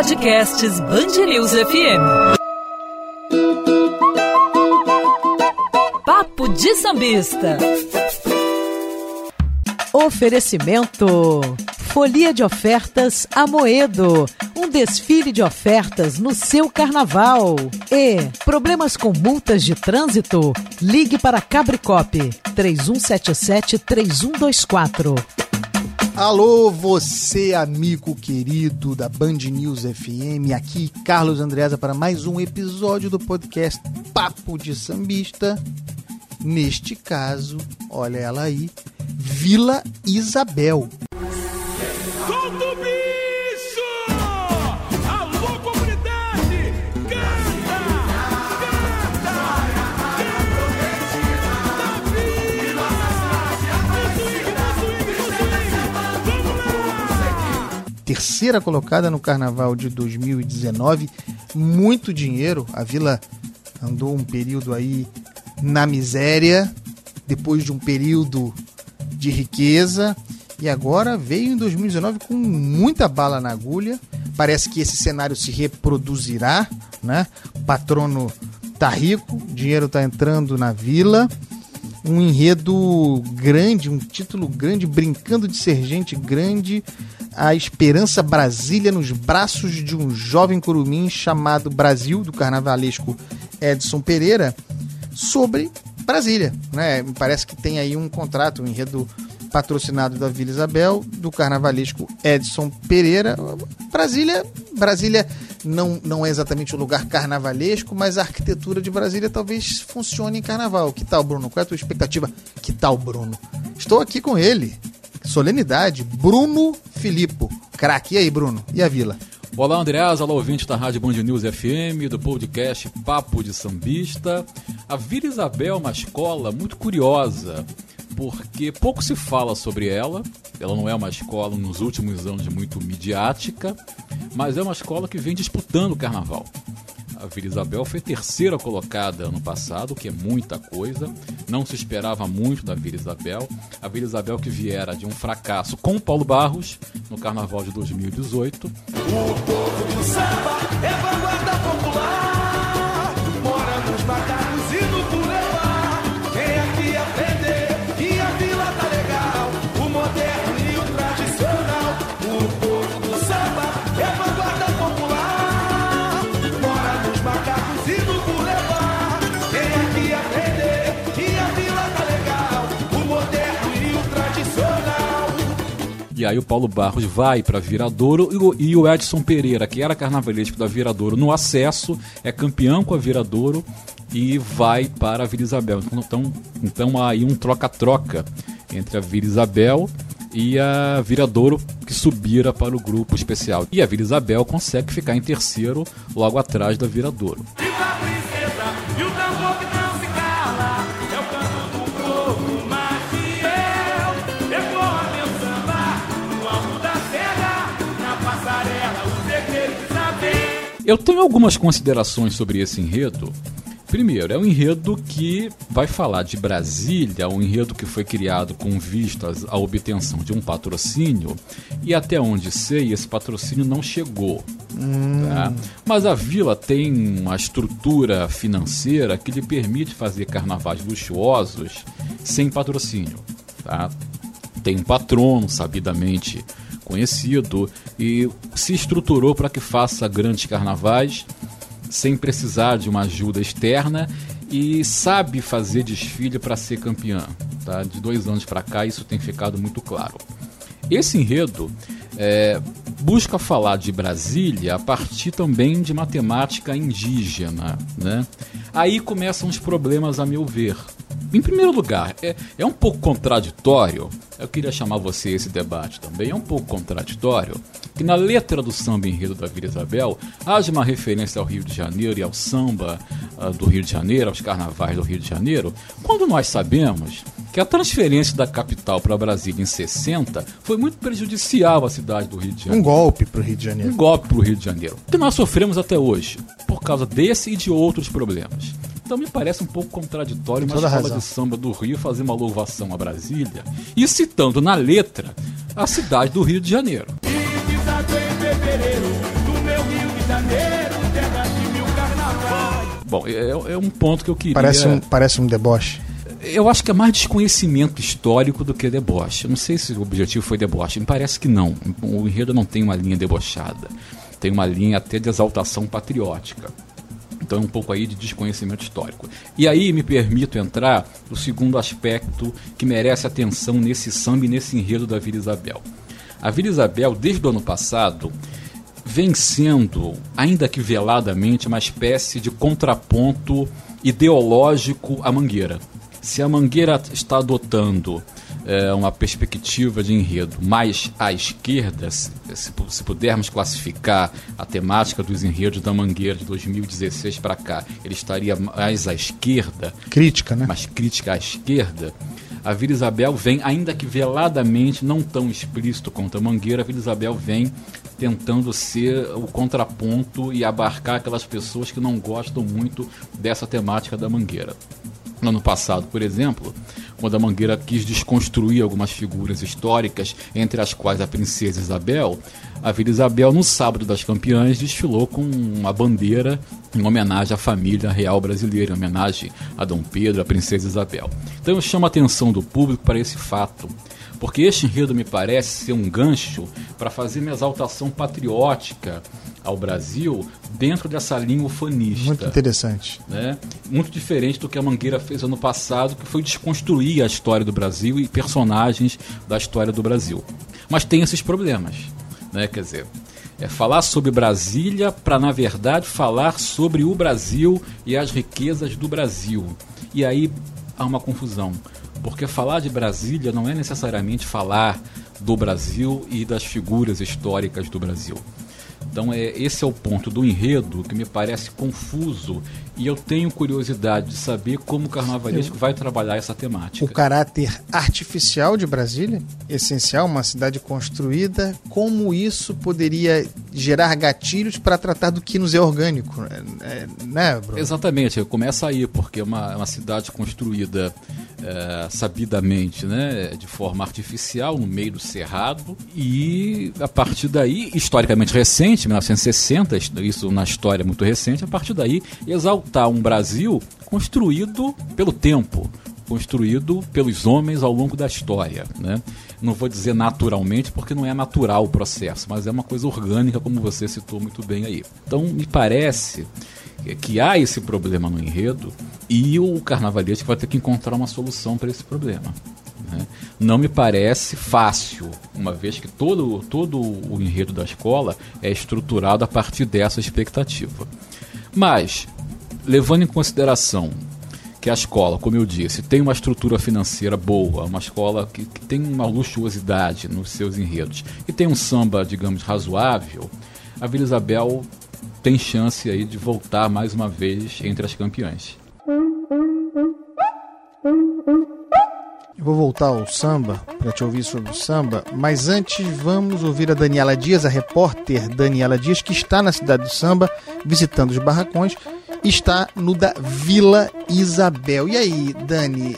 Podcasts Bangerils FM. Papo de Sambista. Oferecimento. Folia de ofertas Amoedo. Um desfile de ofertas no seu carnaval. E problemas com multas de trânsito? Ligue para Cabricop 3177 3124. Alô, você amigo querido da Band News FM, aqui Carlos Andreasa para mais um episódio do podcast Papo de Sambista. Neste caso, olha ela aí, Vila Isabel. Terceira colocada no carnaval de 2019. Muito dinheiro. A vila andou um período aí na miséria, depois de um período de riqueza. E agora veio em 2019 com muita bala na agulha. Parece que esse cenário se reproduzirá, né? O patrono tá rico, dinheiro tá entrando na vila um enredo grande, um título grande, brincando de ser gente grande, a esperança Brasília nos braços de um jovem curumim chamado Brasil, do carnavalesco Edson Pereira, sobre Brasília. Né? Parece que tem aí um contrato, um enredo patrocinado da Vila Isabel, do carnavalesco Edson Pereira. Brasília, Brasília não, não é exatamente um lugar carnavalesco, mas a arquitetura de Brasília talvez funcione em carnaval. Que tal, Bruno? Qual é a tua expectativa? Que tal, Bruno? Estou aqui com ele. Solenidade, Bruno Filippo. Craque. E aí, Bruno? E a vila? Olá, Andreas, olá, ouvinte da Rádio Band News FM, do podcast Papo de Sambista. A Vila Isabel é uma escola muito curiosa, porque pouco se fala sobre ela. Ela não é uma escola, nos últimos anos, muito midiática, mas é uma escola que vem disputando o carnaval. A Vila Isabel foi terceira colocada ano passado, que é muita coisa. Não se esperava muito da Vila Isabel. A Vila Isabel que viera de um fracasso com o Paulo Barros no Carnaval de 2018. O povo do samba é aí o Paulo Barros vai para Viradouro e o- Edson Pereira, que era carnavalesco da Viradouro no acesso, é campeão com a Viradouro e vai para a Vila Isabel. Então, então há aí um troca-troca entre a Vila Isabel e a Viradouro que subira para o grupo especial. E a Vila Isabel consegue ficar em terceiro, logo atrás da Viradouro. Viva Eu tenho algumas considerações sobre esse enredo. Primeiro, é um enredo que vai falar de Brasília, um enredo que foi criado com vistas à obtenção de um patrocínio, e até onde sei, esse patrocínio não chegou. tá? Mas a vila tem uma estrutura financeira que lhe permite fazer carnavais luxuosos sem patrocínio. Tá? tem um patrono sabidamente conhecido e se estruturou para que faça grandes carnavais sem precisar de uma ajuda externa e sabe fazer desfile para ser campeã. Tá? De dois anos para cá isso tem ficado muito claro. Esse enredo é, busca falar de Brasília a partir também de matemática indígena. Né? Aí começam os problemas, a meu ver. Em primeiro lugar, é, é um pouco contraditório, eu queria chamar você a esse debate também, é um pouco contraditório que na letra do samba enredo da Vila Isabel haja uma referência ao Rio de Janeiro e ao samba ah, do Rio de Janeiro, aos carnavais do Rio de Janeiro, quando nós sabemos que a transferência da capital para Brasília em 60 foi muito prejudicial à cidade do Rio de Um Janeiro. golpe pro Rio de Janeiro. Um golpe para o Rio de Janeiro. Que nós sofremos até hoje, por causa desse e de outros problemas. Então me parece um pouco contraditório uma escola razão. de samba do Rio fazer uma louvação a Brasília e citando na letra a cidade do Rio de Janeiro. Bom, é, é um ponto que eu queria. Parece um, parece um deboche. Eu acho que é mais desconhecimento histórico do que deboche. Eu não sei se o objetivo foi deboche. Me parece que não. O enredo não tem uma linha debochada. Tem uma linha até de exaltação patriótica. Então é um pouco aí de desconhecimento histórico. E aí me permito entrar no segundo aspecto que merece atenção nesse samba e nesse enredo da Vila Isabel. A Vila Isabel, desde o ano passado, vem sendo, ainda que veladamente, uma espécie de contraponto ideológico à Mangueira. Se a Mangueira está adotando é, uma perspectiva de enredo mais à esquerda, se, se, pudermos classificar a temática dos enredos da Mangueira de 2016 para cá, ele estaria mais à esquerda. Crítica, né? Mais crítica à esquerda. A Vila Isabel vem, ainda que veladamente, não tão explícito quanto a Mangueira, a Vila Isabel vem tentando ser o contraponto e abarcar aquelas pessoas que não gostam muito dessa temática da Mangueira. No ano passado, por exemplo, quando a Mangueira quis desconstruir algumas figuras históricas, entre as quais a princesa Isabel, a Vila Isabel, no sábado das campeãs, desfilou com uma bandeira em homenagem à família real brasileira, em homenagem a Dom Pedro, a princesa Isabel. Então eu chamo a atenção do público para esse fato porque este enredo me parece ser um gancho para fazer uma exaltação patriótica ao Brasil dentro dessa linha ufanista. Muito interessante. Né? Muito diferente do que a Mangueira fez ano passado, que foi desconstruir a história do Brasil e personagens da história do Brasil. Mas tem esses problemas. Né? Quer dizer, é falar sobre Brasília para, na verdade, falar sobre o Brasil e as riquezas do Brasil. E aí há uma confusão. Porque falar de Brasília não é necessariamente falar do Brasil e das figuras históricas do Brasil. Então é, esse é o ponto do enredo que me parece confuso e eu tenho curiosidade de saber como o carnavalesco vai trabalhar essa temática. O caráter artificial de Brasília, essencial, uma cidade construída, como isso poderia gerar gatilhos para tratar do que nos é orgânico, é, né, Bruno? Exatamente, começa aí, porque é uma, uma cidade construída é, sabidamente, né, de forma artificial, no meio do cerrado, e a partir daí, historicamente recente, 1960, isso na história muito recente, a partir daí exaltar um Brasil construído pelo tempo, construído pelos homens ao longo da história. Né? Não vou dizer naturalmente, porque não é natural o processo, mas é uma coisa orgânica, como você citou muito bem aí. Então, me parece que há esse problema no enredo e o carnavalesco vai ter que encontrar uma solução para esse problema. Né? Não me parece fácil, uma vez que todo, todo o enredo da escola é estruturado a partir dessa expectativa. Mas, levando em consideração que a escola, como eu disse, tem uma estrutura financeira boa, uma escola que, que tem uma luxuosidade nos seus enredos e tem um samba, digamos, razoável, a Vila Isabel tem chance aí de voltar mais uma vez entre as campeãs. Eu vou voltar ao samba para te ouvir sobre o samba, mas antes vamos ouvir a Daniela Dias, a repórter Daniela Dias, que está na cidade do samba visitando os barracões, está no da Vila Isabel. E aí, Dani,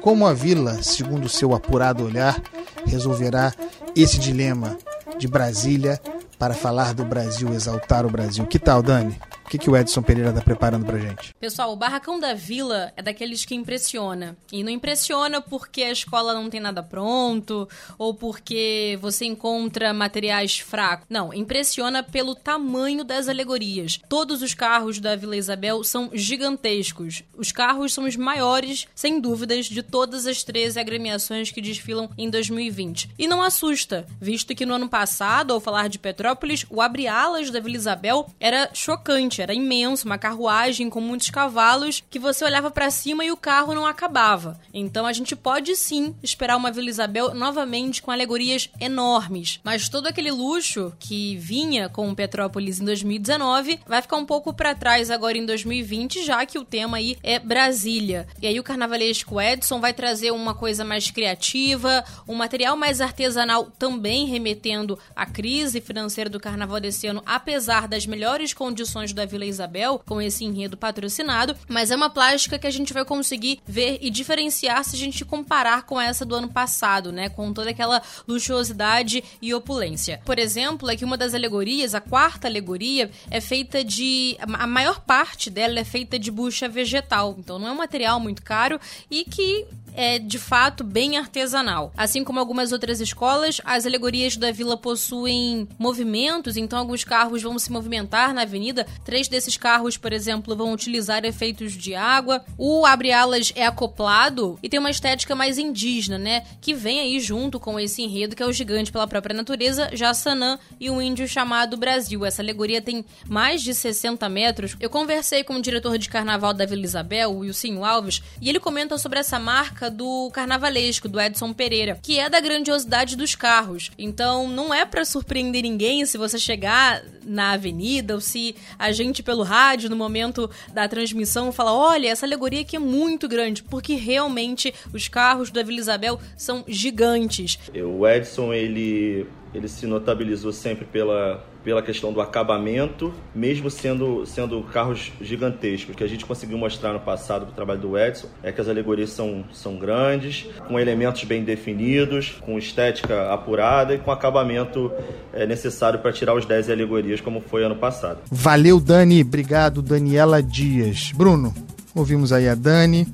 como a vila, segundo o seu apurado olhar, resolverá esse dilema de Brasília para falar do Brasil, exaltar o Brasil. Que tal, Dani? Que, que o Edson Pereira está preparando pra gente? Pessoal, o Barracão da Vila é daqueles que impressiona. E não impressiona porque a escola não tem nada pronto ou porque você encontra materiais fracos. Não, impressiona pelo tamanho das alegorias. Todos os carros da Vila Isabel são gigantescos. Os carros são os maiores, sem dúvidas, de todas as 13 agremiações que desfilam em 2020. E não assusta, visto que no ano passado, ao falar de Petrópolis, o abre-alas da Vila Isabel era chocante era imenso, uma carruagem com muitos cavalos que você olhava para cima e o carro não acabava. Então a gente pode sim esperar uma Vila Isabel novamente com alegorias enormes, mas todo aquele luxo que vinha com Petrópolis em 2019 vai ficar um pouco para trás agora em 2020, já que o tema aí é Brasília. E aí o carnavalesco Edson vai trazer uma coisa mais criativa, um material mais artesanal também remetendo à crise financeira do carnaval desse ano, apesar das melhores condições da Vila Isabel com esse enredo patrocinado, mas é uma plástica que a gente vai conseguir ver e diferenciar se a gente comparar com essa do ano passado, né? Com toda aquela luxuosidade e opulência. Por exemplo, é que uma das alegorias, a quarta alegoria, é feita de. A maior parte dela é feita de bucha vegetal. Então não é um material muito caro e que é de fato bem artesanal. Assim como algumas outras escolas, as alegorias da vila possuem movimentos, então alguns carros vão se movimentar na avenida. Três desses carros, por exemplo, vão utilizar efeitos de água. O abre-alas é acoplado e tem uma estética mais indígena, né? Que vem aí junto com esse enredo que é o gigante pela própria natureza, Jassanã e o índio chamado Brasil. Essa alegoria tem mais de 60 metros. Eu conversei com o diretor de carnaval da Vila Isabel, o Wilson Alves, e ele comenta sobre essa marca marca do carnavalesco, do Edson Pereira, que é da grandiosidade dos carros. Então, não é para surpreender ninguém se você chegar na avenida ou se a gente pelo rádio no momento da transmissão fala: "Olha, essa alegoria aqui é muito grande", porque realmente os carros da Vila Isabel são gigantes. O Edson ele ele se notabilizou sempre pela pela questão do acabamento, mesmo sendo, sendo carros gigantescos. O que a gente conseguiu mostrar no passado do trabalho do Edson é que as alegorias são, são grandes, com elementos bem definidos, com estética apurada e com acabamento é, necessário para tirar os 10 alegorias, como foi ano passado. Valeu, Dani. Obrigado, Daniela Dias. Bruno, ouvimos aí a Dani.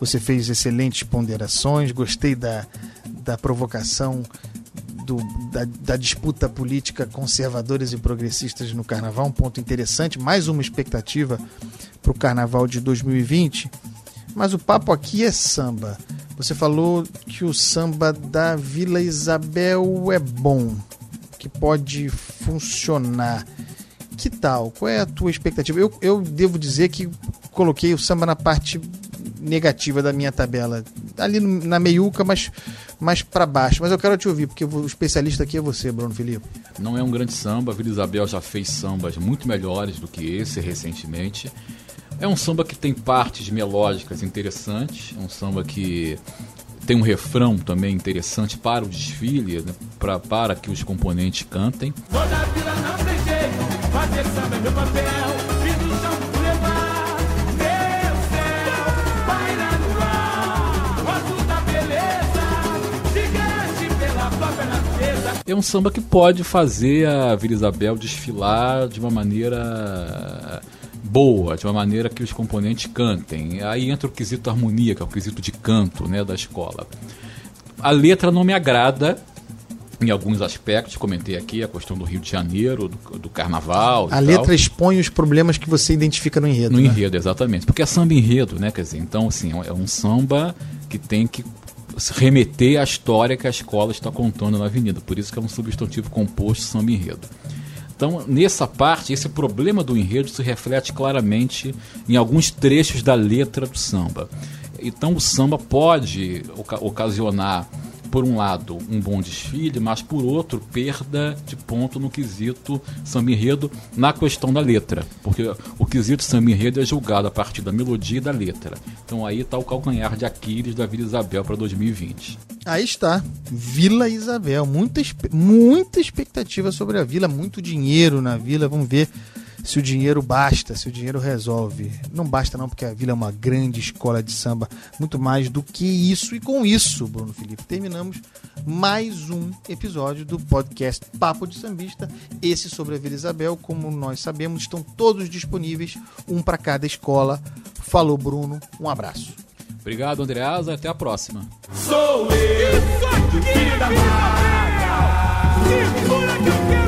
Você fez excelentes ponderações. Gostei da, da provocação do, da, da, disputa política conservadores e progressistas no carnaval, um ponto interessante, mais uma expectativa para o carnaval de 2020. Mas o papo aqui é samba. Você falou que o samba da Vila Isabel é bom, que pode funcionar. Que tal? Qual é a tua expectativa? Eu, eu devo dizer que coloquei o samba na parte negativa da minha tabela. Ali na meiuca, mas mais para baixo. Mas eu quero te ouvir, porque o especialista aqui é você, Bruno Felipe. Não é um grande samba. A Vila Isabel já fez sambas muito melhores do que esse recentemente. É um samba que tem partes melódicas interessantes. É um samba que tem um refrão também interessante para o desfile, né, pra, para que os componentes cantem. Vou da vila, não tem jeito, fazer samba é meu papel. É um samba que pode fazer a Vila Isabel desfilar de uma maneira boa, de uma maneira que os componentes cantem. Aí entra o quesito harmonia, que é o quesito de canto né, da escola. A letra não me agrada, em alguns aspectos, comentei aqui a questão do Rio de Janeiro, do, do carnaval. A letra tal. expõe os problemas que você identifica no enredo. No né? enredo, exatamente. Porque é samba enredo, né? Quer dizer, então, assim, é um samba que tem que remeter à história que a escola está contando na avenida. Por isso que é um substantivo composto samba enredo. Então, nessa parte, esse problema do enredo se reflete claramente em alguns trechos da letra do samba. Então, o samba pode ocasionar por um lado, um bom desfile, mas por outro, perda de ponto no quesito samba enredo na questão da letra. Porque o quesito samba enredo é julgado a partir da melodia e da letra. Então aí está o calcanhar de Aquiles da Vila Isabel para 2020. Aí está, Vila Isabel. Muita, muita expectativa sobre a vila, muito dinheiro na vila. Vamos ver se o dinheiro basta, se o dinheiro resolve. Não basta não, porque a Vila é uma grande escola de samba, muito mais do que isso. E com isso, Bruno Felipe, terminamos mais um episódio do podcast Papo de Sambista. Esse sobre a Vila Isabel, como nós sabemos, estão todos disponíveis, um para cada escola. Falou, Bruno. Um abraço. Obrigado, Andreasa. Até a próxima. Sou eu, filho da Segura que eu quero ver!